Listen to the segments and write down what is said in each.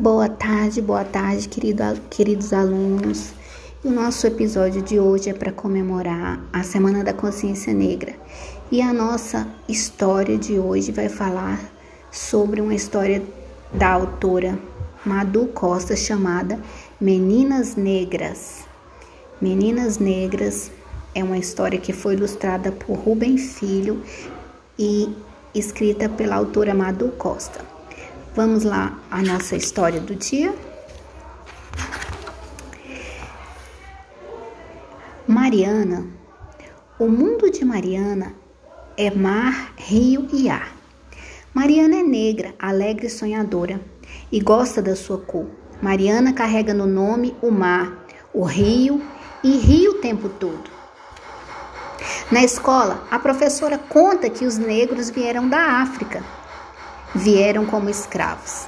Boa tarde, boa tarde, querido, queridos alunos. O nosso episódio de hoje é para comemorar a Semana da Consciência Negra. E a nossa história de hoje vai falar sobre uma história da autora Madu Costa chamada Meninas Negras. Meninas Negras é uma história que foi ilustrada por Rubem Filho e escrita pela autora Madu Costa. Vamos lá a nossa história do dia? Mariana. O mundo de Mariana é mar, rio e ar. Mariana é negra, alegre e sonhadora e gosta da sua cor. Mariana carrega no nome o mar, o rio e ri o tempo todo. Na escola, a professora conta que os negros vieram da África, vieram como escravos.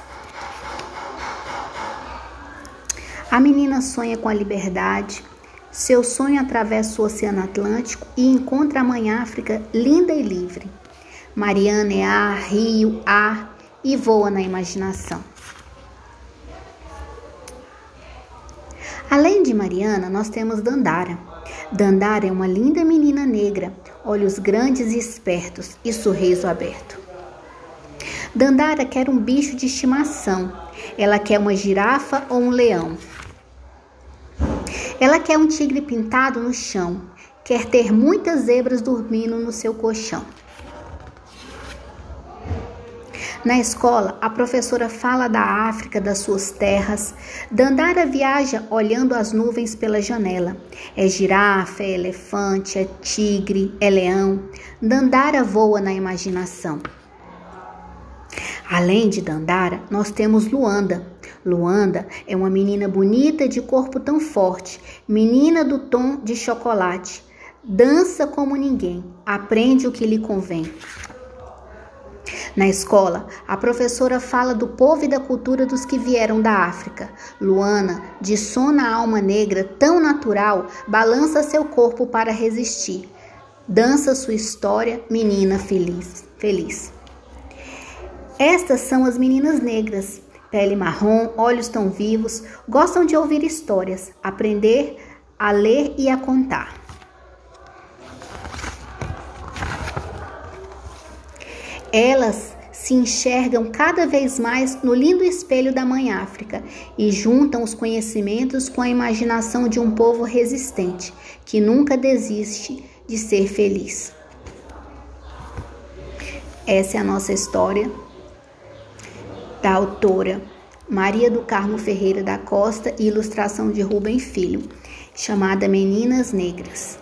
A menina sonha com a liberdade. Seu sonho atravessa o Oceano Atlântico e encontra a Mãe África linda e livre. Mariana é ar, rio, ar e voa na imaginação. Além de Mariana, nós temos Dandara. Dandara é uma linda menina negra, olhos grandes e espertos e sorriso aberto. Dandara quer um bicho de estimação. Ela quer uma girafa ou um leão. Ela quer um tigre pintado no chão. Quer ter muitas zebras dormindo no seu colchão. Na escola, a professora fala da África, das suas terras. Dandara viaja olhando as nuvens pela janela. É girafa, é elefante, é tigre, é leão. Dandara voa na imaginação. Além de Dandara, nós temos Luanda. Luanda é uma menina bonita de corpo tão forte, menina do tom de chocolate. Dança como ninguém, aprende o que lhe convém. Na escola, a professora fala do povo e da cultura dos que vieram da África. Luana, de som na alma negra tão natural, balança seu corpo para resistir. Dança sua história, menina feliz. Feliz. Estas são as meninas negras. Pele marrom, olhos tão vivos, gostam de ouvir histórias, aprender a ler e a contar. Elas se enxergam cada vez mais no lindo espelho da Mãe África e juntam os conhecimentos com a imaginação de um povo resistente que nunca desiste de ser feliz. Essa é a nossa história da autora Maria do Carmo Ferreira da Costa e ilustração de Rubem Filho, chamada Meninas Negras.